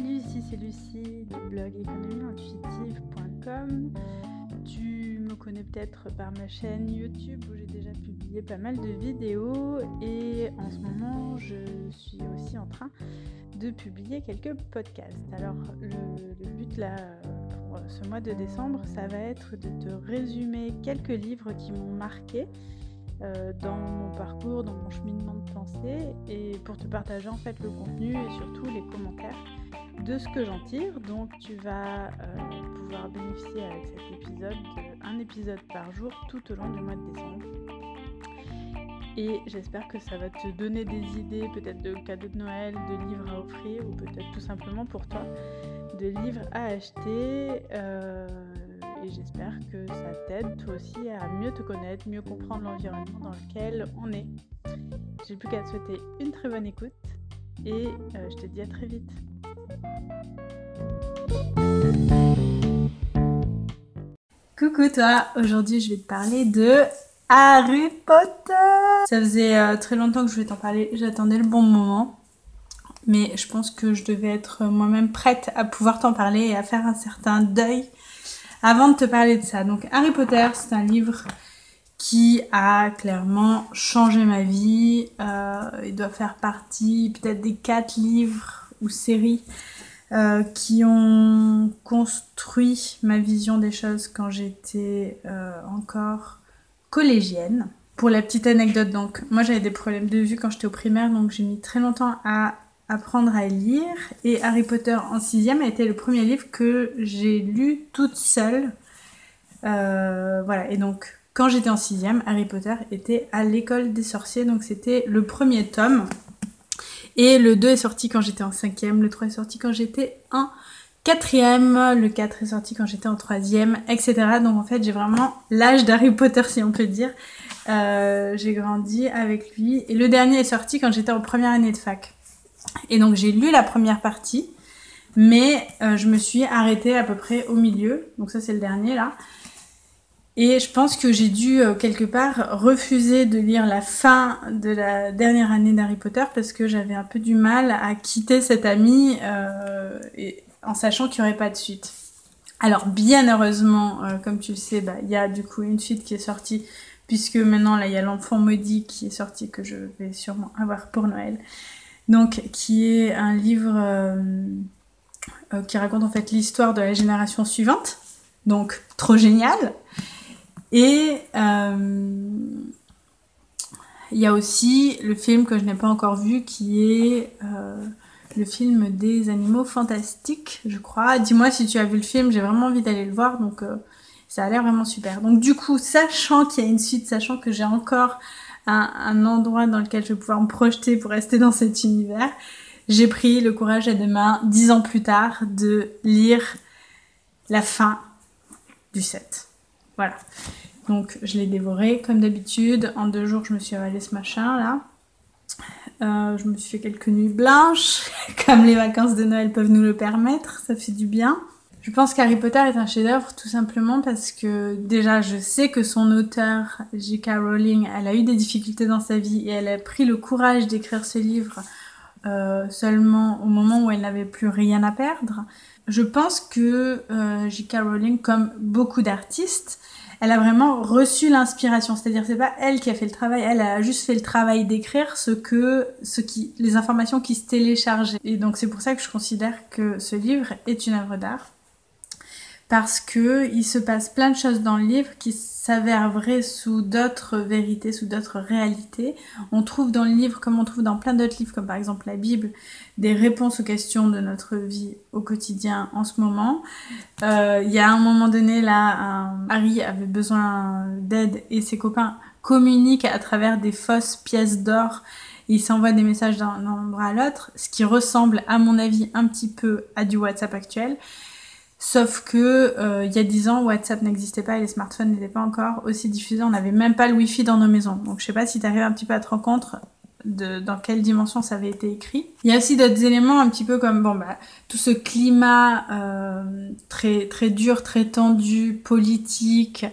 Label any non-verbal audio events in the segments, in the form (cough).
Salut, ici c'est Lucie du blog économieintuitive.com. Tu me connais peut-être par ma chaîne YouTube où j'ai déjà publié pas mal de vidéos et en ce moment je suis aussi en train de publier quelques podcasts. Alors le, but là pour ce mois de décembre ça va être de te résumer quelques livres qui m'ont marqué euh, dans mon parcours, dans mon cheminement de pensée et pour te partager en fait le contenu et surtout les commentaires de ce que j'en tire. Donc tu vas euh, pouvoir bénéficier avec cet épisode d'un épisode par jour tout au long du mois de décembre. Et j'espère que ça va te donner des idées peut-être de cadeaux de Noël, de livres à offrir ou peut-être tout simplement pour toi de livres à acheter. Euh, et j'espère que ça t'aide toi aussi à mieux te connaître, mieux comprendre l'environnement dans lequel on est. J'ai plus qu'à te souhaiter une très bonne écoute et euh, je te dis à très vite. Coucou toi, aujourd'hui je vais te parler de Harry Potter. Ça faisait euh, très longtemps que je voulais t'en parler, j'attendais le bon moment. Mais je pense que je devais être moi-même prête à pouvoir t'en parler et à faire un certain deuil avant de te parler de ça. Donc Harry Potter, c'est un livre qui a clairement changé ma vie. Euh, il doit faire partie peut-être des quatre livres ou séries euh, qui ont construit ma vision des choses quand j'étais euh, encore collégienne. Pour la petite anecdote, donc, moi j'avais des problèmes de vue quand j'étais au primaire, donc j'ai mis très longtemps à apprendre à lire. Et Harry Potter en sixième a été le premier livre que j'ai lu toute seule. Euh, voilà, et donc quand j'étais en sixième, Harry Potter était à l'école des sorciers, donc c'était le premier tome. Et le 2 est sorti quand j'étais en cinquième, le 3 est sorti quand j'étais en quatrième, le 4 est sorti quand j'étais en troisième, etc. Donc en fait j'ai vraiment l'âge d'Harry Potter si on peut dire. Euh, j'ai grandi avec lui. Et le dernier est sorti quand j'étais en première année de fac. Et donc j'ai lu la première partie, mais euh, je me suis arrêtée à peu près au milieu. Donc ça c'est le dernier là. Et je pense que j'ai dû euh, quelque part refuser de lire la fin de la dernière année d'Harry Potter parce que j'avais un peu du mal à quitter cet ami euh, en sachant qu'il n'y aurait pas de suite. Alors bien heureusement, comme tu le sais, bah, il y a du coup une suite qui est sortie puisque maintenant là il y a l'enfant maudit qui est sorti que je vais sûrement avoir pour Noël donc qui est un livre euh, euh, qui raconte en fait l'histoire de la génération suivante, donc trop génial. Et euh, il y a aussi le film que je n'ai pas encore vu qui est le film des animaux fantastiques, je crois. Dis-moi si tu as vu le film, j'ai vraiment envie d'aller le voir, donc ça a l'air vraiment super. Donc du coup, sachant qu'il y a une suite, sachant que j'ai encore un, endroit dans lequel je vais pouvoir me projeter pour rester dans cet univers, j'ai pris le courage à deux mains, dix ans plus tard, de lire la fin du set. Voilà. Donc je l'ai dévoré comme d'habitude. En deux jours, je me suis avalé ce machin là. Euh, je me suis fait quelques nuits blanches, (laughs) comme les vacances de Noël peuvent nous le permettre. Ça fait du bien. Je pense qu'Harry Potter est un chef-d'œuvre tout simplement parce que déjà je sais que son auteur, J.K. Rowling, elle a eu des difficultés dans sa vie et elle a pris le courage d'écrire ce livre euh, seulement au moment où elle n'avait plus rien à perdre. Je pense que euh, J.K. Rowling, comme beaucoup d'artistes, elle a vraiment reçu l'inspiration. C'est-à-dire c'est pas elle qui a fait le travail, elle a juste fait le travail d'écrire ce que, ce qui, les informations qui se téléchargeaient. Et donc c'est pour ça que je considère que ce livre est une œuvre d'art parce que il se passe plein de choses dans le livre qui s'avèrent vraies sous d'autres vérités, sous d'autres réalités. On trouve dans le livre, comme on trouve dans plein d'autres livres, comme par exemple la Bible, des réponses aux questions de notre vie au quotidien en ce moment. Euh, il y a un moment donné, là, Harry avait besoin d'aide et ses copains communiquent à travers des fausses pièces d'or. Ils s'envoient des messages d'un endroit à l'autre, ce qui ressemble, à mon avis, un petit peu à du WhatsApp actuel. Sauf que euh, il y a 10 ans, WhatsApp n'existait pas et les smartphones n'étaient pas encore aussi diffusés. On n'avait même pas le Wi-Fi dans nos maisons. Donc je sais pas si tu arrives un petit peu à te rendre compte de dans quelle dimension ça avait été écrit. Il y a aussi d'autres éléments un petit peu comme bon bah tout ce climat euh, très très dur, très tendu, politique,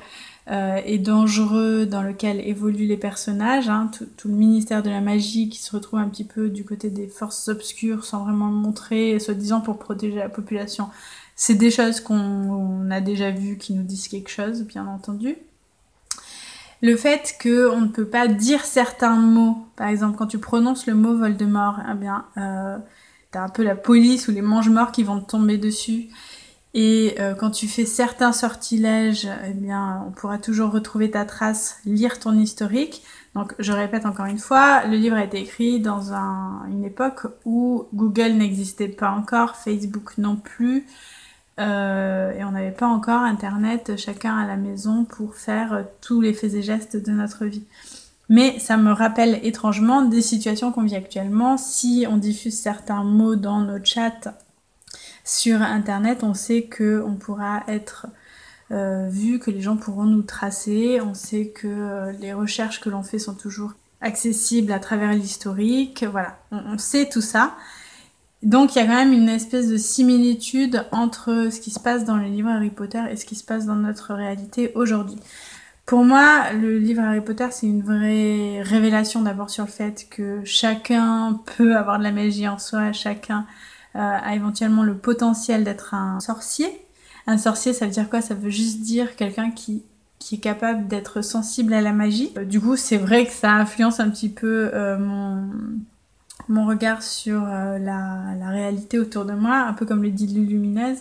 euh, et dangereux dans lequel évoluent les personnages, hein, tout, tout, le ministère de la magie qui se retrouve un petit peu du côté des forces obscures sans vraiment le montrer, soi-disant pour protéger la population. C'est des choses qu'on a déjà vues qui nous disent quelque chose, bien entendu. Le fait qu'on ne peut pas dire certains mots, par exemple quand tu prononces le mot Voldemort, eh bien, euh, t'as un peu la police ou les mange-morts qui vont te tomber dessus. Et euh, quand tu fais certains sortilèges, eh bien, on pourra toujours retrouver ta trace, lire ton historique. Donc, je répète encore une fois, le livre a été écrit dans une époque où Google n'existait pas encore, Facebook non plus, euh, et on n'avait pas encore Internet chacun à la maison pour faire tous les faits et gestes de notre vie. Mais ça me rappelle étrangement des situations qu'on vit actuellement. Si on diffuse certains mots dans nos chats sur Internet, on sait que on pourra être euh, vu, que les gens pourront nous tracer. On sait que euh, les recherches que l'on fait sont toujours accessibles à travers l'historique. Voilà, on, sait tout ça. Donc il y a quand même une espèce de similitude entre ce qui se passe dans les livres Harry Potter et ce qui se passe dans notre réalité aujourd'hui. Pour moi, le livre Harry Potter, c'est une vraie révélation d'abord sur le fait que chacun peut avoir de la magie en soi, chacun euh, a éventuellement le potentiel d'être un sorcier. Un sorcier, ça veut dire quoi? Ça veut juste dire quelqu'un qui qui est capable d'être sensible à la magie. Euh, du coup, c'est vrai que ça influence un petit peu euh, mon mon regard sur la, la, réalité autour de moi, un peu comme les dit lumineuses.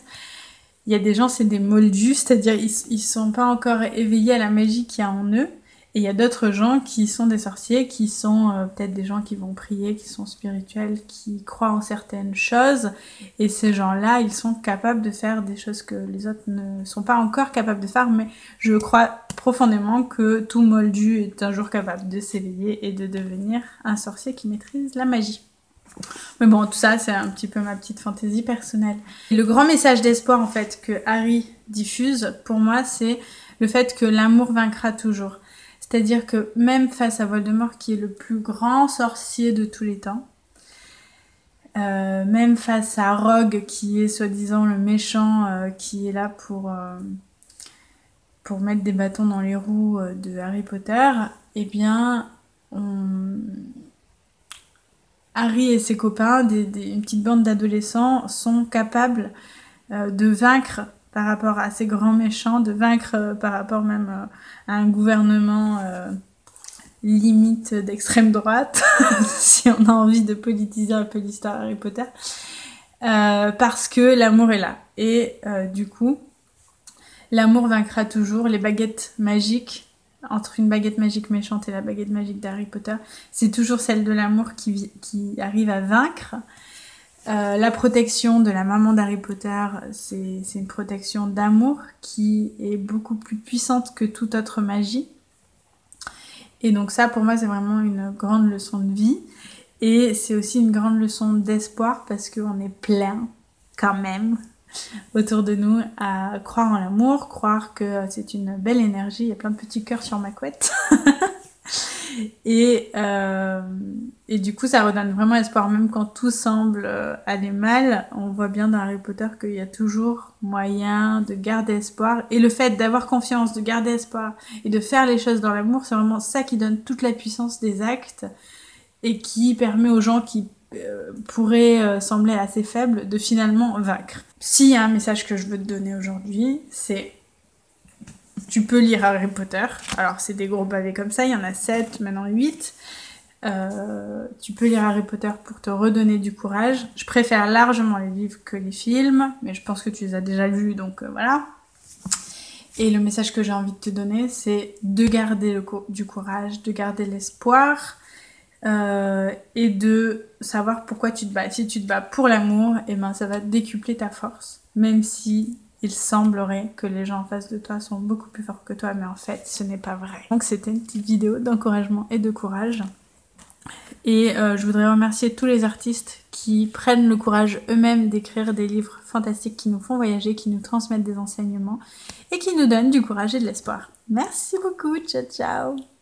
Il y a des gens, c'est des moldus, c'est-à-dire ils, ils sont pas encore éveillés à la magie qu'il y a en eux. Et il y a d'autres gens qui sont des sorciers, qui sont euh, peut-être des gens qui vont prier, qui sont spirituels, qui croient en certaines choses. Et ces gens-là, ils sont capables de faire des choses que les autres ne sont pas encore capables de faire. Mais je crois profondément que tout moldu est un jour capable de s'éveiller et de devenir un sorcier qui maîtrise la magie. Mais bon, tout ça, c'est un petit peu ma petite fantaisie personnelle. Le grand message d'espoir, en fait, que Harry diffuse, pour moi, c'est le fait que l'amour vaincra toujours. C'est-à-dire que même face à Voldemort, qui est le plus grand sorcier de tous les temps, euh, même face à Rogue, qui est soi-disant le méchant, euh, qui est là pour, euh, pour mettre des bâtons dans les roues de Harry Potter, eh bien, Harry et ses copains, une petite bande d'adolescents, sont capables de vaincre par rapport à ces grands méchants, de vaincre euh, par rapport même euh, à un gouvernement euh, limite d'extrême droite, (laughs) si on a envie de politiser un peu l'histoire Harry Potter, parce que l'amour est là. Et du coup, l'amour vaincra toujours. Les baguettes magiques, entre une baguette magique méchante et la baguette magique d'Harry Potter, c'est toujours celle de l'amour qui, qui arrive à vaincre. Euh, la protection de la maman d'Harry Potter, c'est une protection d'amour qui est beaucoup plus puissante que toute autre magie. Et donc ça, pour moi, c'est vraiment une grande leçon de vie. Et c'est aussi une grande leçon d'espoir parce qu'on est plein, quand même, autour de nous à croire en l'amour, croire que c'est une belle énergie. Il y a plein de petits cœurs sur ma couette. (laughs) Et, euh, et du coup, ça redonne vraiment espoir, même quand tout semble euh, aller mal. On voit bien dans Harry Potter qu'il y a toujours moyen de garder espoir. Et le fait d'avoir confiance, de garder espoir et de faire les choses dans l'amour, c'est vraiment ça qui donne toute la puissance des actes et qui permet aux gens qui euh, pourraient sembler assez faibles de finalement vaincre. S'il y a un message que je veux te donner aujourd'hui, c'est tu peux lire Harry Potter. Alors, c'est des gros pavés comme ça, il y en a 7, maintenant 8. Euh, tu peux lire Harry Potter pour te redonner du courage. Je préfère largement les livres que les films, mais je pense que tu les as déjà vus, donc euh, voilà. Et le message que j'ai envie de te donner, c'est de garder du courage, de garder l'espoir euh, et de savoir pourquoi tu te bats. Si tu te bats pour l'amour, eh ben ça va décupler ta force, même si il semblerait que les gens en face de toi sont beaucoup plus forts que toi, mais en fait, ce n'est pas vrai. Donc c'était une petite vidéo d'encouragement et de courage. Et euh, je voudrais remercier tous les artistes qui prennent le courage eux-mêmes d'écrire des livres fantastiques qui nous font voyager, qui nous transmettent des enseignements et qui nous donnent du courage et de l'espoir. Merci beaucoup, ciao ciao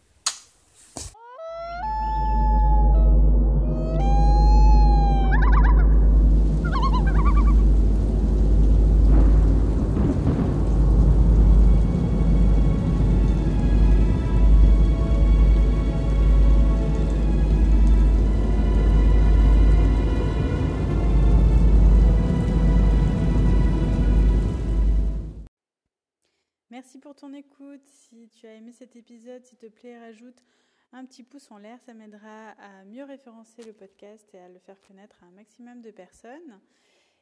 merci pour ton écoute. Si tu as aimé cet épisode, s'il te plaît, rajoute un petit pouce en l'air. Ça m'aidera à mieux référencer le podcast et à le faire connaître à un maximum de personnes.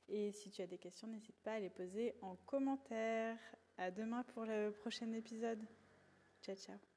Et si tu as des questions, n'hésite pas à les poser en commentaire. À demain pour le prochain épisode. Ciao, ciao.